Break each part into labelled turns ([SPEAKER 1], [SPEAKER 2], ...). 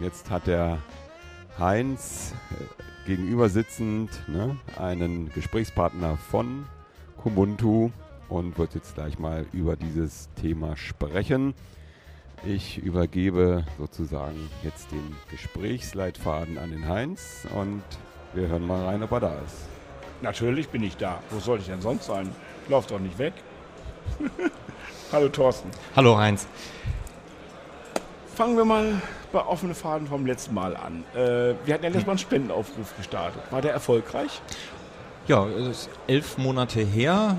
[SPEAKER 1] Jetzt hat der Heinz äh, gegenüber sitzend ne, einen Gesprächspartner von Kubuntu und wird jetzt gleich mal über dieses Thema sprechen. Ich übergebe sozusagen jetzt den Gesprächsleitfaden an den Heinz und wir hören mal rein, ob er da ist.
[SPEAKER 2] Natürlich bin ich da. Wo soll ich denn sonst sein? Lauf doch nicht weg. Hallo Thorsten.
[SPEAKER 3] Hallo Heinz.
[SPEAKER 2] Fangen wir mal bei offenen Faden vom letzten Mal an. Äh, wir hatten ja letztes Mal einen Spendenaufruf gestartet. War der erfolgreich?
[SPEAKER 3] Ja, es ist elf Monate her.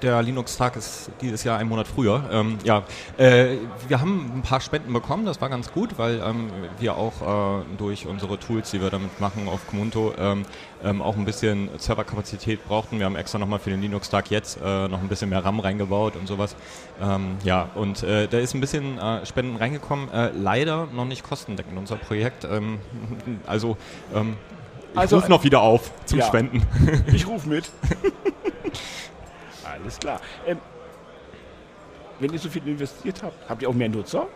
[SPEAKER 3] Der Linux-Tag ist dieses Jahr ein Monat früher. Ähm, ja, äh, wir haben ein paar Spenden bekommen, das war ganz gut, weil ähm, wir auch äh, durch unsere Tools, die wir damit machen auf Comunto, ähm, ähm auch ein bisschen Serverkapazität brauchten. Wir haben extra nochmal für den Linux-Tag jetzt äh, noch ein bisschen mehr RAM reingebaut und sowas. Ähm, ja, und äh, da ist ein bisschen äh, Spenden reingekommen. Äh, leider noch nicht kostendeckend, unser Projekt. Ähm, also ich also, rufe noch wieder auf zum ja, Spenden.
[SPEAKER 2] Ich rufe mit. Alles klar. Ähm, wenn ihr so viel investiert habt, habt ihr auch mehr Nutzer?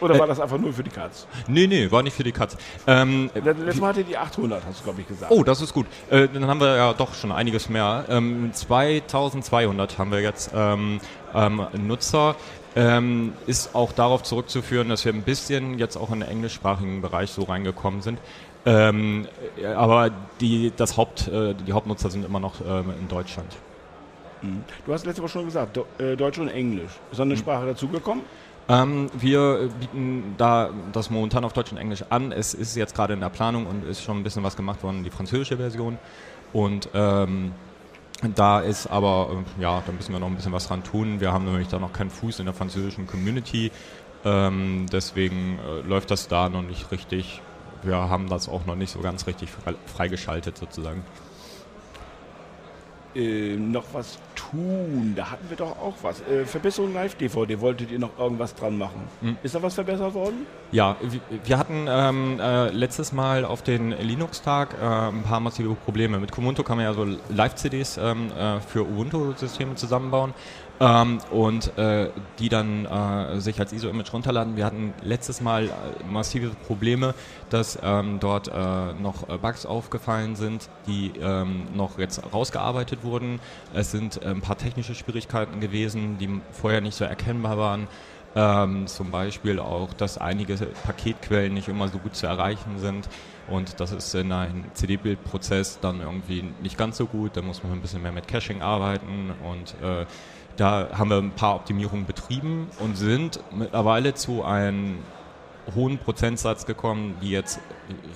[SPEAKER 2] Oder äh, war das einfach nur für die Katz?
[SPEAKER 3] Nee, nee, war nicht für die Katz. Ähm,
[SPEAKER 2] Letztes Mal hatte die 800, hast du, glaube ich, gesagt.
[SPEAKER 3] Oh, das ist gut. Äh, dann haben wir ja doch schon einiges mehr. Ähm, 2200 haben wir jetzt ähm, ähm, Nutzer. Ähm, ist auch darauf zurückzuführen, dass wir ein bisschen jetzt auch in den englischsprachigen Bereich so reingekommen sind. Ähm, aber die, das Haupt, äh, die Hauptnutzer sind immer noch ähm, in Deutschland.
[SPEAKER 2] Mhm. Du hast letzte Woche schon gesagt, äh, Deutsch und Englisch. Ist noch eine mhm. Sprache dazugekommen?
[SPEAKER 3] Ähm, wir bieten da das momentan auf Deutsch und Englisch an. Es ist jetzt gerade in der Planung und ist schon ein bisschen was gemacht worden, die französische Version. Und ähm, da ist aber, äh, ja, da müssen wir noch ein bisschen was dran tun. Wir haben nämlich da noch keinen Fuß in der französischen Community. Ähm, deswegen äh, läuft das da noch nicht richtig wir haben das auch noch nicht so ganz richtig freigeschaltet sozusagen.
[SPEAKER 2] Äh, noch was tun, da hatten wir doch auch was. Äh, Verbesserung Live-DVD, wolltet ihr noch irgendwas dran machen? Mhm. Ist da was verbessert worden?
[SPEAKER 3] Ja, wir hatten ähm, äh, letztes Mal auf den Linux-Tag äh, ein paar massive Probleme. Mit Comunto kann man ja so Live-CDs ähm, äh, für Ubuntu-Systeme zusammenbauen ähm, und äh, die dann äh, sich als ISO-Image runterladen. Wir hatten letztes Mal äh, massive Probleme, dass ähm, dort äh, noch äh, Bugs aufgefallen sind, die ähm, noch jetzt rausgearbeitet wurden. Es sind äh, ein paar technische Schwierigkeiten gewesen, die vorher nicht so erkennbar waren. Ähm, zum Beispiel auch, dass einige Paketquellen nicht immer so gut zu erreichen sind. Und das ist in einem CD-Bildprozess dann irgendwie nicht ganz so gut. Da muss man ein bisschen mehr mit Caching arbeiten und äh, da haben wir ein paar Optimierungen betrieben und sind mittlerweile zu einem hohen Prozentsatz gekommen, die jetzt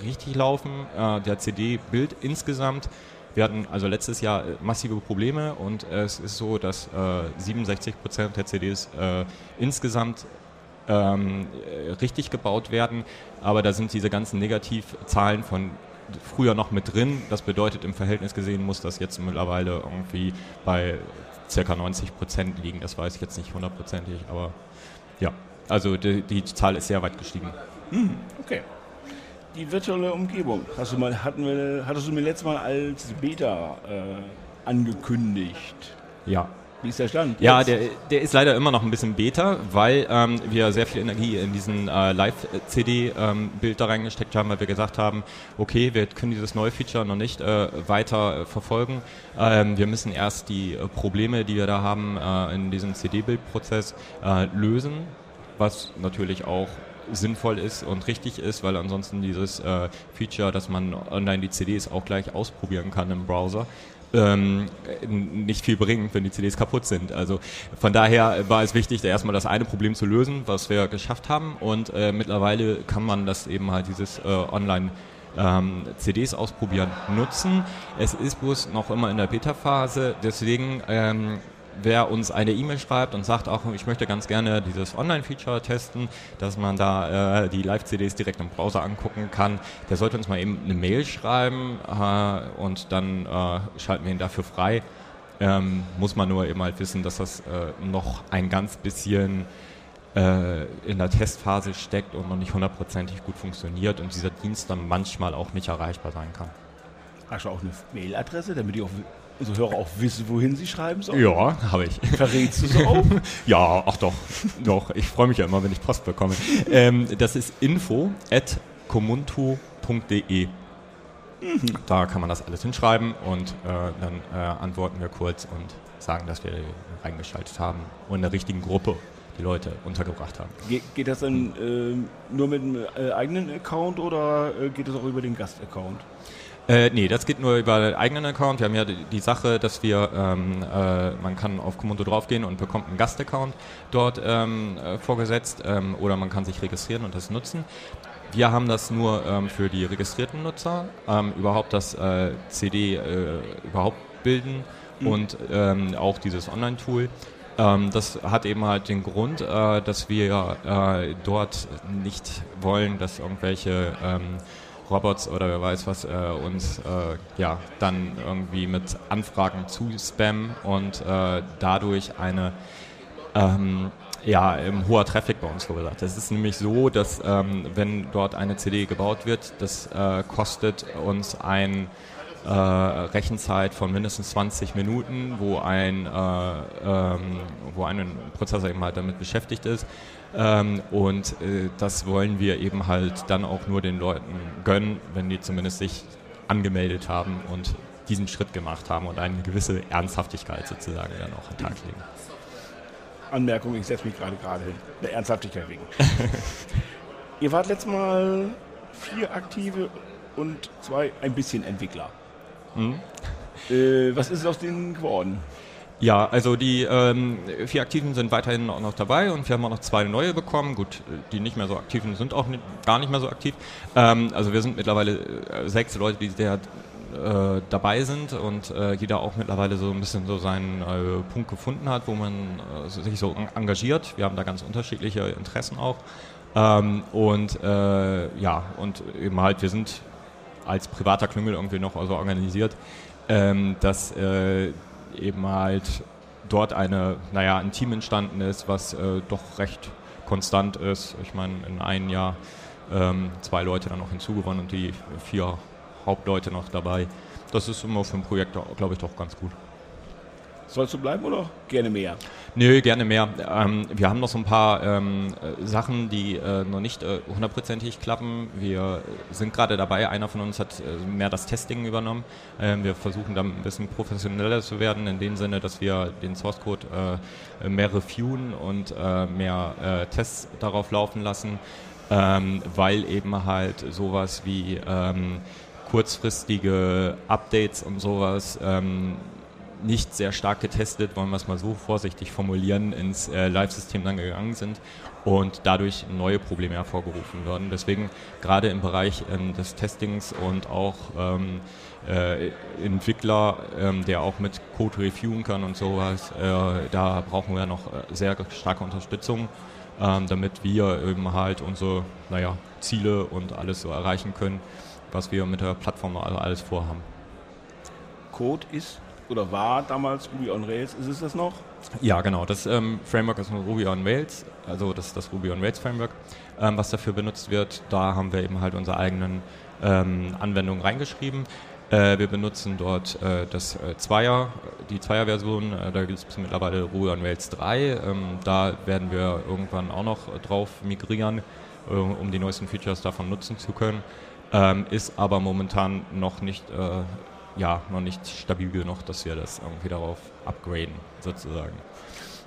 [SPEAKER 3] richtig laufen. Äh, der CD-Bild insgesamt, wir hatten also letztes Jahr massive Probleme und es ist so, dass äh, 67 Prozent der CDs äh, insgesamt ähm, richtig gebaut werden, aber da sind diese ganzen Negativzahlen von früher noch mit drin. Das bedeutet, im Verhältnis gesehen muss das jetzt mittlerweile irgendwie bei circa 90 Prozent liegen. Das weiß ich jetzt nicht hundertprozentig, aber ja, also die, die, Zahl ist sehr weit gestiegen.
[SPEAKER 2] Hm, okay. Die virtuelle Umgebung, hast du mal, hatten wir, hattest du mir letztes Mal als Beta äh, angekündigt?
[SPEAKER 3] Ja,
[SPEAKER 2] wie ist der Stand?
[SPEAKER 3] Ja, der, der ist leider immer noch ein bisschen Beta, weil ähm, wir sehr viel Energie in diesen äh, Live-CD-Bild ähm, da reingesteckt haben, weil wir gesagt haben, okay, wir können dieses neue Feature noch nicht äh, weiter äh, verfolgen. Ähm, wir müssen erst die äh, Probleme, die wir da haben äh, in diesem CD-Bildprozess äh, lösen, was natürlich auch sinnvoll ist und richtig ist, weil ansonsten dieses äh, Feature, dass man online die CDs auch gleich ausprobieren kann im Browser, ähm, nicht viel bringen, wenn die CDs kaputt sind. Also von daher war es wichtig, erstmal das eine Problem zu lösen, was wir geschafft haben. Und äh, mittlerweile kann man das eben halt dieses äh, Online ähm, CDs ausprobieren nutzen. Es ist bloß noch immer in der Beta-Phase, deswegen ähm, wer uns eine E-Mail schreibt und sagt, auch ich möchte ganz gerne dieses Online-Feature testen, dass man da äh, die Live-CDs direkt im Browser angucken kann, der sollte uns mal eben eine Mail schreiben äh, und dann äh, schalten wir ihn dafür frei. Ähm, muss man nur eben halt wissen, dass das äh, noch ein ganz bisschen äh, in der Testphase steckt und noch nicht hundertprozentig gut funktioniert und dieser Dienst dann manchmal auch nicht erreichbar sein kann.
[SPEAKER 2] Hast du auch eine Mailadresse, damit ich auch unsere Hörer auch wissen, wohin sie schreiben sollen?
[SPEAKER 3] Ja, habe ich.
[SPEAKER 2] Verrätst du so auch?
[SPEAKER 3] ja, ach doch. doch. Ich freue mich ja immer, wenn ich Post bekomme. Ähm, das ist info at. Mhm. Da kann man das alles hinschreiben und äh, dann äh, antworten wir kurz und sagen, dass wir reingeschaltet haben und in der richtigen Gruppe die Leute untergebracht haben.
[SPEAKER 2] Ge geht das dann äh, nur mit einem äh, eigenen Account oder äh, geht es auch über den Gast-Account?
[SPEAKER 3] Äh, nee, das geht nur über den eigenen Account. Wir haben ja die, Sache, dass wir, ähm, äh, man kann auf Komodo draufgehen und bekommt einen Gast-Account dort ähm, äh, vorgesetzt ähm, oder man kann sich registrieren und das nutzen. Wir haben das nur ähm, für die registrierten Nutzer, ähm, überhaupt das äh, CD äh, überhaupt bilden mhm. und ähm, auch dieses Online-Tool. das hat eben halt den Grund, äh, dass wir äh, dort nicht wollen, dass irgendwelche Robots oder wer weiß was äh, uns äh, ja dann irgendwie mit Anfragen zu spammen und äh, dadurch eine ähm, ja, ein hoher Traffic bei uns verursacht. Es ist nämlich so, dass ähm, wenn dort eine CD gebaut wird, das äh, kostet uns ein äh, Rechenzeit von mindestens 20 Minuten, wo ein, äh, ähm, wo ein Prozessor eben halt damit beschäftigt ist. Ähm, und äh, das wollen wir eben halt dann auch nur den Leuten gönnen, wenn die zumindest sich angemeldet haben und diesen Schritt gemacht haben und eine gewisse Ernsthaftigkeit sozusagen dann auch an den Tag legen.
[SPEAKER 2] Anmerkung, ich setze mich gerade gerade hin. Der Ernsthaftigkeit wegen. Ihr wart letztes Mal vier Aktive und zwei ein bisschen Entwickler. Mhm. Äh, was ist aus denen geworden?
[SPEAKER 3] Ja, also die ähm, vier Aktiven sind weiterhin auch noch dabei und wir haben auch noch zwei neue bekommen. Gut, die nicht mehr so aktiven sind auch nicht, gar nicht mehr so aktiv. Ähm, also wir sind mittlerweile äh, sechs Leute, die der äh, dabei sind und äh, jeder auch mittlerweile so ein bisschen so seinen äh, Punkt gefunden hat, wo man äh, sich so engagiert. Wir haben da ganz unterschiedliche Interessen auch. Ähm, und äh, ja, und eben halt, wir sind als privater Klüngel irgendwie noch so organisiert, ähm, dass äh, eben halt dort eine, naja, ein Team entstanden ist, was äh, doch recht konstant ist. Ich meine, in einem Jahr ähm, zwei Leute dann noch hinzugewonnen und die vier Hauptleute noch dabei. Das ist immer für ein Projekt, glaube ich, doch ganz gut.
[SPEAKER 2] Sollst du bleiben oder gerne mehr?
[SPEAKER 3] Nö, gerne mehr. Ähm, wir haben noch so ein paar ähm, Sachen, die äh, noch nicht äh, hundertprozentig klappen. Wir sind gerade dabei, einer von uns hat äh, mehr das Testing übernommen. Ähm, wir versuchen dann ein bisschen professioneller zu werden, in dem Sinne, dass wir den Source Code äh, mehr reviewen und äh, mehr äh, Tests darauf laufen lassen, ähm, weil eben halt sowas wie ähm, kurzfristige Updates und sowas ähm, nicht sehr stark getestet, wollen wir es mal so vorsichtig formulieren, ins äh, Live-System dann gegangen sind und dadurch neue Probleme hervorgerufen werden. Deswegen gerade im Bereich ähm, des Testings und auch ähm, äh, Entwickler, ähm, der auch mit Code reviewen kann und sowas, äh, da brauchen wir noch äh, sehr starke Unterstützung, ähm, damit wir eben halt unsere naja, Ziele und alles so erreichen können, was wir mit der Plattform alles vorhaben.
[SPEAKER 2] Code ist oder war damals Ruby on Rails. Ist es das noch?
[SPEAKER 3] Ja, genau. Das ähm, Framework ist Ruby on Rails, also das ist das Ruby on Rails Framework, ähm, was dafür benutzt wird. Da haben wir eben halt unsere eigenen ähm, Anwendungen reingeschrieben. Äh, wir benutzen dort äh, das äh, Zweier, die Zweier-Version. Äh, da gibt es mittlerweile Ruby on Rails 3. Ähm, da werden wir irgendwann auch noch drauf migrieren, äh, um die neuesten Features davon nutzen zu können. Ähm, ist aber momentan noch nicht äh, ja, noch nicht stabil genug, dass wir das irgendwie darauf upgraden, sozusagen.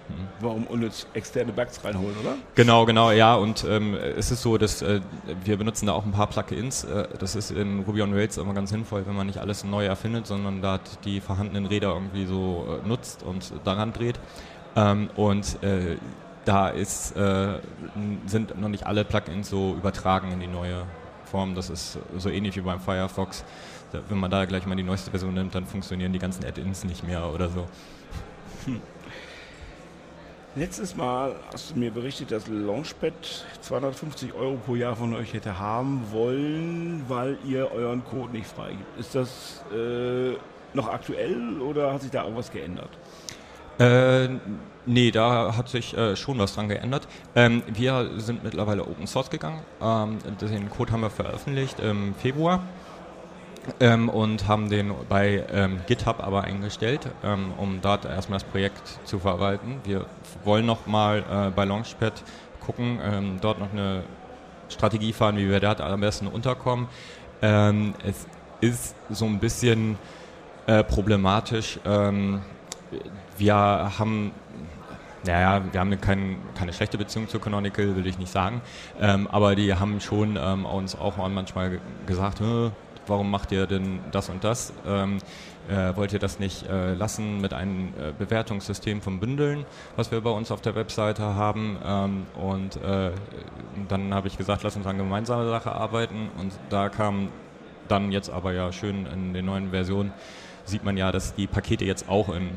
[SPEAKER 2] Mhm. Warum unnütz externe Bugs reinholen, oder?
[SPEAKER 3] Genau, genau, ja. Und ähm, es ist so, dass äh, wir benutzen da auch ein paar Plugins. Äh, das ist in Ruby on Rails immer ganz sinnvoll, wenn man nicht alles neu erfindet, sondern da die vorhandenen Räder irgendwie so äh, nutzt und daran dreht. Ähm, und äh, da ist, äh, sind noch nicht alle Plugins so übertragen in die neue Form. Das ist so ähnlich wie beim Firefox wenn man da gleich mal die neueste Version nimmt, dann funktionieren die ganzen Add-ins nicht mehr oder so. Hm.
[SPEAKER 2] Letztes Mal hast du mir berichtet, dass Launchpad 250 Euro pro Jahr von euch hätte haben wollen, weil ihr euren Code nicht freigibt. Ist das äh, noch aktuell oder hat sich da irgendwas geändert?
[SPEAKER 3] Äh, nee, da hat sich äh, schon was dran geändert. Ähm, wir sind mittlerweile Open Source gegangen. Ähm, den Code haben wir veröffentlicht im Februar ähm, und haben den bei ähm, GitHub aber eingestellt, ähm, um dort erstmal das Projekt zu verwalten. Wir wollen noch mal äh, bei Launchpad gucken, ähm, dort noch eine Strategie fahren, wie wir da am besten unterkommen. Ähm, es ist so ein bisschen äh, problematisch. Ähm, wir haben naja, wir haben kein, keine schlechte Beziehung zu Canonical, will ich nicht sagen. Ähm, aber die haben schon ähm, uns auch manchmal gesagt, warum macht ihr denn das und das? Ähm, äh, wollt ihr das nicht äh, lassen mit einem äh, Bewertungssystem von Bündeln, was wir bei uns auf der Webseite haben? Ähm, und äh, dann habe ich gesagt, lass uns an gemeinsame Sache arbeiten. Und da kam dann jetzt aber ja schön in den neuen Versionen, sieht man ja, dass die Pakete jetzt auch in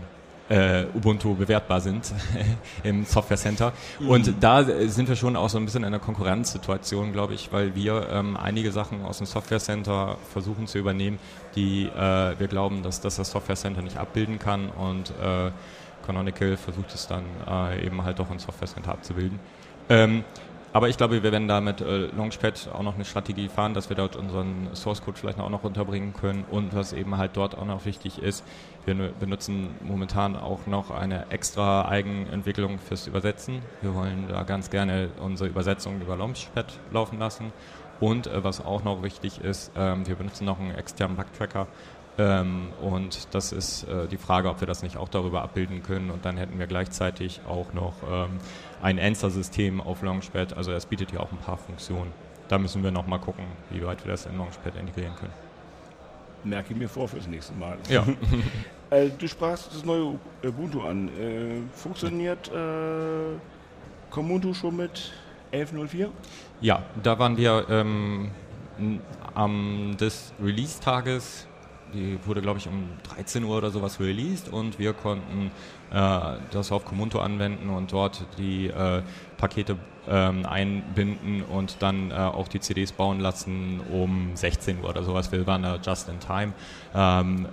[SPEAKER 3] äh, Ubuntu bewertbar sind im Software Center. Mhm. Und da sind wir schon auch so ein bisschen in einer Konkurrenzsituation, glaube ich, weil wir ähm, einige Sachen aus dem Software Center versuchen zu übernehmen, die äh, wir glauben, dass, dass das Software Center nicht abbilden kann und äh, Canonical versucht es dann äh, eben halt doch im Software Center abzubilden. Ähm, aber ich glaube, wir werden da mit äh, Launchpad auch noch eine Strategie fahren, dass wir dort unseren Source Code vielleicht auch noch runterbringen können. Und was eben halt dort auch noch wichtig ist, wir benutzen momentan auch noch eine extra Eigenentwicklung fürs Übersetzen. Wir wollen da ganz gerne unsere Übersetzung über Launchpad laufen lassen. Und äh, was auch noch wichtig ist, ähm, wir benutzen noch einen externen Bug-Tracker, ähm, und das ist äh, die Frage, ob wir das nicht auch darüber abbilden können. Und dann hätten wir gleichzeitig auch noch ähm, ein Answer-System auf Launchpad. Also es bietet ja auch ein paar Funktionen. Da müssen wir noch mal gucken, wie weit wir das in Launchpad integrieren können.
[SPEAKER 2] Merke ich mir vor fürs nächste Mal.
[SPEAKER 3] Ja.
[SPEAKER 2] äh, du sprachst das neue Ubuntu an. Äh, funktioniert äh, Ubuntu schon mit 11.04?
[SPEAKER 3] Ja, da waren wir ähm, am des Release-Tages die wurde, glaube ich, um 13 Uhr oder sowas released und wir konnten äh, das auf Comunto anwenden und dort die äh, Pakete ähm, einbinden und dann äh, auch die CDs bauen lassen um 16 Uhr oder sowas. Wir waren da just in time. Ähm,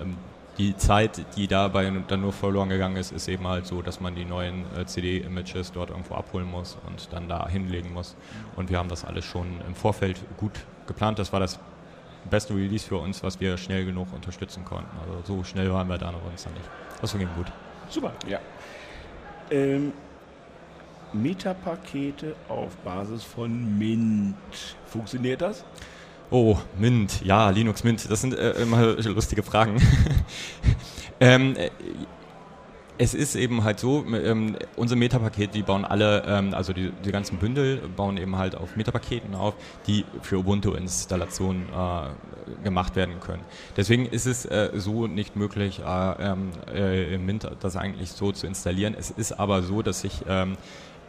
[SPEAKER 3] die Zeit, die dabei dann nur verloren gegangen ist, ist eben halt so, dass man die neuen äh, CD-Images dort irgendwo abholen muss und dann da hinlegen muss. Und wir haben das alles schon im Vorfeld gut geplant. Das war das beste Release für uns, was wir schnell genug unterstützen konnten. Also so schnell waren wir da noch uns dann nicht. Das ging gut.
[SPEAKER 2] Super, ja. Ähm, Metapakete auf Basis von Mint. Funktioniert das?
[SPEAKER 3] Oh, Mint, ja, Linux Mint, das sind äh, immer lustige Fragen. ähm, äh, es ist eben halt so, ähm, unsere Metapakete, die bauen alle, ähm, also die, die ganzen Bündel bauen eben halt auf Metapaketen auf, die für Ubuntu-Installationen äh, gemacht werden können. Deswegen ist es äh, so nicht möglich, äh, ähm, äh, im Mint das eigentlich so zu installieren. Es ist aber so, dass sich ähm,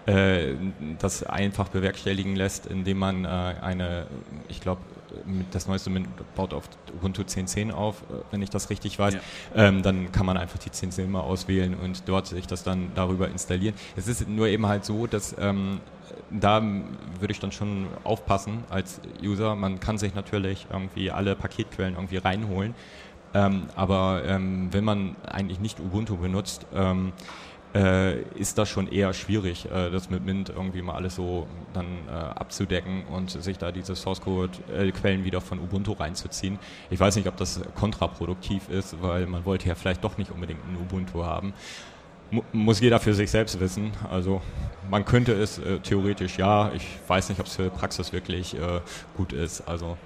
[SPEAKER 3] äh, das einfach bewerkstelligen lässt, indem man äh, eine, ich glaube, das neueste Mint baut auf Ubuntu 10.10 auf, äh, wenn ich das richtig weiß. Ja. Ähm, dann kann man einfach die 10.10 mal auswählen und dort sich das dann darüber installieren. Es ist nur eben halt so, dass ähm, da würde ich dann schon aufpassen als User. Man kann sich natürlich irgendwie alle Paketquellen irgendwie reinholen. Ähm, aber ähm, wenn man eigentlich nicht Ubuntu benutzt, ähm, äh, ist das schon eher schwierig, äh, das mit Mint irgendwie mal alles so dann äh, abzudecken und sich da diese Source Code äh, wieder von Ubuntu reinzuziehen. Ich weiß nicht, ob das kontraproduktiv ist, weil man wollte ja vielleicht doch nicht unbedingt ein Ubuntu haben. Muss jeder für sich selbst wissen. Also man könnte es äh, theoretisch ja, ich weiß nicht, ob es für Praxis wirklich äh, gut ist. Also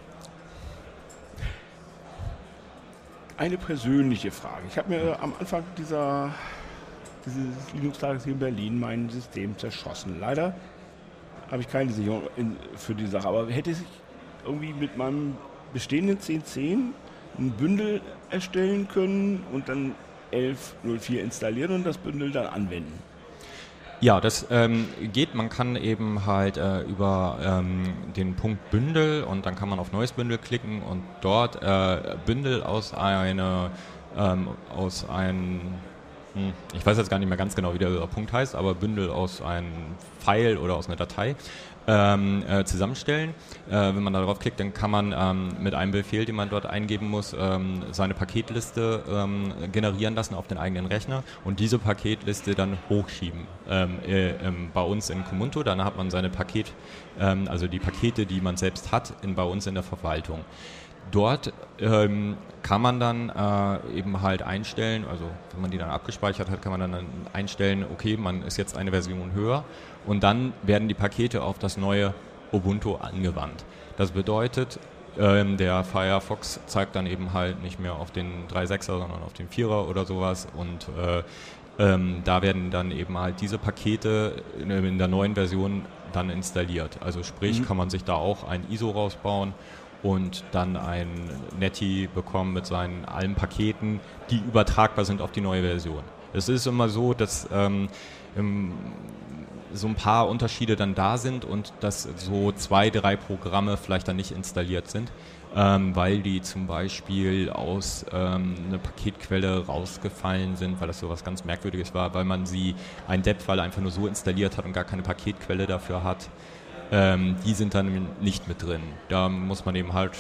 [SPEAKER 2] eine persönliche Frage. Ich habe mir am Anfang dieser dieses Linux-Tages hier in Berlin mein System zerschossen. Leider habe ich keine Sicherung in, für die Sache, aber hätte ich irgendwie mit meinem bestehenden 1010 ein Bündel erstellen können und dann 1104 installieren und das Bündel dann anwenden.
[SPEAKER 3] Ja, das ähm, geht. Man kann eben halt äh, über ähm, den Punkt Bündel und dann kann man auf Neues Bündel klicken und dort äh, Bündel aus einer ähm, aus einem ich weiß jetzt gar nicht mehr ganz genau, wie der Punkt heißt, aber Bündel aus einem File oder aus einer Datei ähm, äh, zusammenstellen. Äh, wenn man darauf klickt, dann kann man ähm, mit einem Befehl, den man dort eingeben muss, ähm, seine Paketliste ähm, generieren lassen auf den eigenen Rechner und diese Paketliste dann hochschieben ähm, äh, ähm, bei uns in Comunto. Dann hat man seine Paket, also die Pakete, die man selbst hat, in, bei uns in der Verwaltung. Dort ähm, kann man dann äh, eben halt einstellen, also wenn man die dann abgespeichert hat, kann man dann einstellen, okay, man ist jetzt eine Version höher und dann werden die Pakete auf das neue Ubuntu angewandt. Das bedeutet, ähm, der Firefox zeigt dann eben halt nicht mehr auf den 3.6er, sondern auf den 4er oder sowas und äh, ähm, da werden dann eben halt diese Pakete in, in der neuen Version dann installiert. Also sprich, mhm. kann man sich da auch ein ISO rausbauen und dann ein Netty bekommen mit seinen allen Paketen, die übertragbar sind auf die neue Version. Es ist immer so, dass ähm, so ein paar Unterschiede dann da sind und dass so zwei, drei Programme vielleicht dann nicht installiert sind, ähm, weil die zum Beispiel aus ähm, einer Paketquelle rausgefallen sind, weil das so was ganz Merkwürdiges war, weil man sie ein Depp-Fall einfach nur so installiert hat und gar keine Paketquelle dafür hat. Ähm, die sind dann nicht mit drin. Da muss man eben halt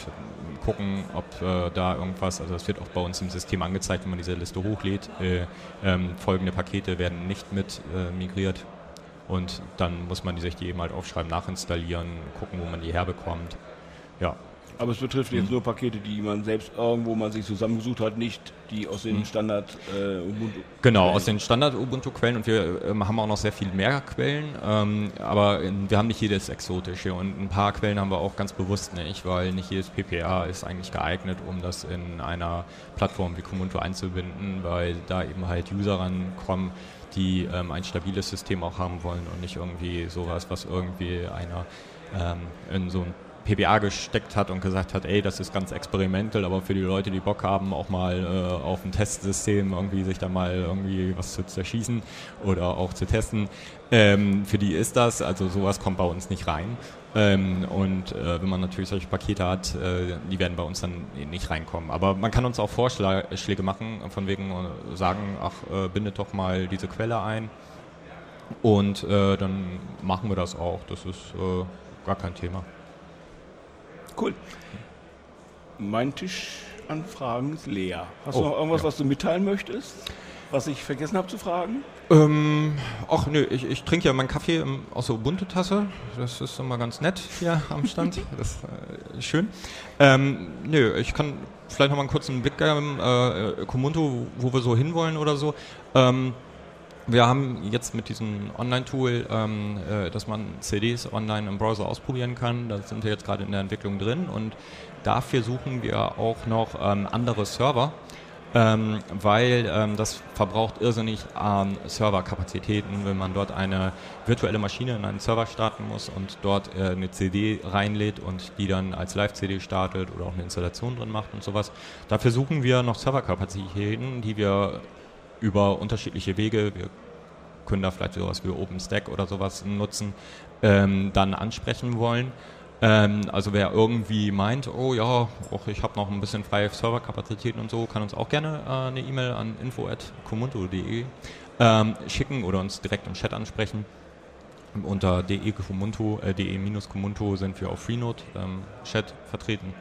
[SPEAKER 3] gucken, ob äh, da irgendwas, also das wird auch bei uns im System angezeigt, wenn man diese Liste hochlädt. Äh, ähm, folgende Pakete werden nicht mit äh, migriert und dann muss man die sich die eben halt aufschreiben, nachinstallieren, gucken, wo man die herbekommt. Ja,
[SPEAKER 2] aber es betrifft jetzt nur Pakete, die man selbst irgendwo mal sich zusammengesucht hat, nicht die aus den hm. Standard
[SPEAKER 3] äh, Ubuntu. Genau, aus den Standard Ubuntu Quellen und wir ähm, haben auch noch sehr viel mehr Quellen, ähm, aber wir haben nicht jedes exotische und ein paar Quellen haben wir auch ganz bewusst nicht, weil nicht jedes PPA ist eigentlich geeignet, um das in einer Plattform wie Ubuntu einzubinden, weil da eben halt User rankommen, die ähm, ein stabiles System auch haben wollen und nicht irgendwie sowas, was irgendwie einer ähm, in so ein PBA gesteckt hat und gesagt hat, ey, das ist ganz experimental, aber für die Leute, die Bock haben, auch mal äh, auf ein Testsystem irgendwie sich da mal irgendwie was zu zerschießen oder auch zu testen, ähm, für die ist das, also sowas kommt bei uns nicht rein. Ähm, und äh, wenn man natürlich solche Pakete hat, äh, die werden bei uns dann nicht reinkommen. Aber man kann uns auch Vorschläge machen, von wegen äh, sagen, ach, äh, bindet doch mal diese Quelle ein. Und äh, dann machen wir das auch. Das ist äh, gar kein Thema.
[SPEAKER 2] Cool. Mein Tisch an Fragen ist leer. Hast oh, du noch irgendwas, ja. was du mitteilen möchtest? Was ich vergessen habe zu fragen?
[SPEAKER 3] Ähm, ach nö, ich, ich trinke ja meinen Kaffee im, aus der Ubuntu-Tasse. Das ist immer ganz nett hier am Stand. Das ist äh, schön. Ähm, nö, ich kann vielleicht noch mal einen kurzen Blick geben, äh, Kumuntu, wo wir so hinwollen oder so. Ähm, wir haben jetzt mit diesem Online-Tool, ähm, äh, dass man CDs online im Browser ausprobieren kann. Da sind wir jetzt gerade in der Entwicklung drin und dafür suchen wir auch noch ähm, andere Server. Ähm, weil ähm, das verbraucht irrsinnig an Serverkapazitäten, wenn man dort eine virtuelle Maschine in einen Server starten muss und dort äh, eine CD reinlädt und die dann als Live-CD startet oder auch eine Installation drin macht und sowas. Dafür suchen wir noch Serverkapazitäten, die wir über unterschiedliche Wege, wir können da vielleicht sowas wie OpenStack oder sowas nutzen, ähm, dann ansprechen wollen. Ähm, also wer irgendwie meint, oh ja, auch ich habe noch ein bisschen freie Serverkapazitäten und so, kann uns auch gerne äh, eine E-Mail an info.comunto.de ähm, schicken oder uns direkt im Chat ansprechen. Unter de-comunto äh, de sind wir auf Freenode ähm, Chat vertreten.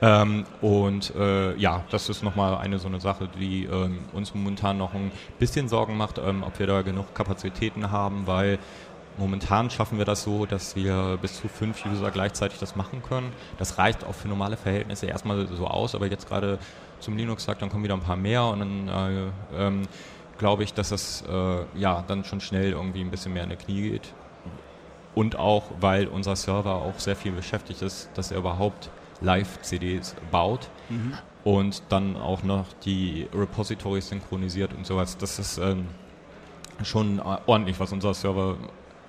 [SPEAKER 3] Ähm, und äh, ja, das ist nochmal eine so eine Sache, die ähm, uns momentan noch ein bisschen Sorgen macht, ähm, ob wir da genug Kapazitäten haben, weil momentan schaffen wir das so, dass wir bis zu fünf User gleichzeitig das machen können. Das reicht auch für normale Verhältnisse erstmal so aus, aber jetzt gerade zum Linux-Tag, dann kommen wieder ein paar mehr und dann äh, ähm, glaube ich, dass das äh, ja dann schon schnell irgendwie ein bisschen mehr in die Knie geht. Und auch, weil unser Server auch sehr viel beschäftigt ist, dass er überhaupt Live-CDs baut mhm. und dann auch noch die Repositories synchronisiert und sowas. Das ist ähm, schon ordentlich, was unser Server,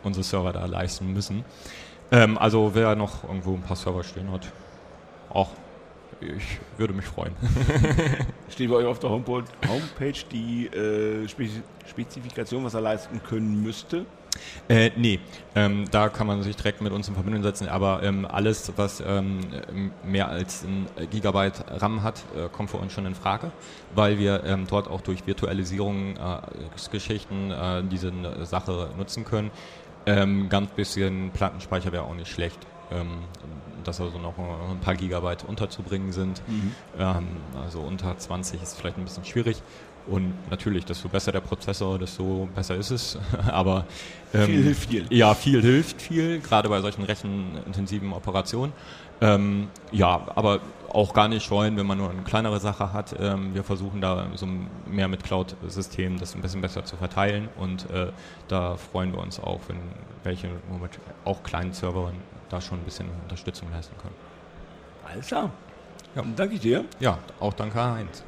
[SPEAKER 3] unsere Server da leisten müssen. Ähm, also wer noch irgendwo ein paar Server stehen hat, auch ich würde mich freuen.
[SPEAKER 2] Steht bei euch auf der Homepage, Homepage die äh, Spezifikation, was er leisten können müsste?
[SPEAKER 3] Äh, nee, ähm, da kann man sich direkt mit uns in Verbindung setzen, aber ähm, alles, was ähm, mehr als ein Gigabyte RAM hat, äh, kommt für uns schon in Frage, weil wir ähm, dort auch durch Virtualisierungsgeschichten äh, diese Sache nutzen können. Ähm, ganz bisschen Plattenspeicher wäre auch nicht schlecht. Ähm, dass also noch ein paar Gigabyte unterzubringen sind. Mhm. also unter 20 ist vielleicht ein bisschen schwierig. Und natürlich, desto besser der Prozessor, desto besser ist es. Aber
[SPEAKER 2] ähm, viel hilft viel.
[SPEAKER 3] Ja, viel hilft viel, gerade bei solchen rechenintensiven Operationen. Ähm, ja, aber auch gar nicht scheuen, wenn man nur eine kleinere Sache hat. Ähm, wir versuchen da so mehr mit Cloud-Systemen das ein bisschen besser zu verteilen und äh, da freuen wir uns auch, wenn welche mit auch kleinen Servern da schon ein bisschen Unterstützung leisten können.
[SPEAKER 2] Alles klar.
[SPEAKER 3] Ja.
[SPEAKER 2] Dann danke ich dir.
[SPEAKER 3] Ja, auch danke Heinz.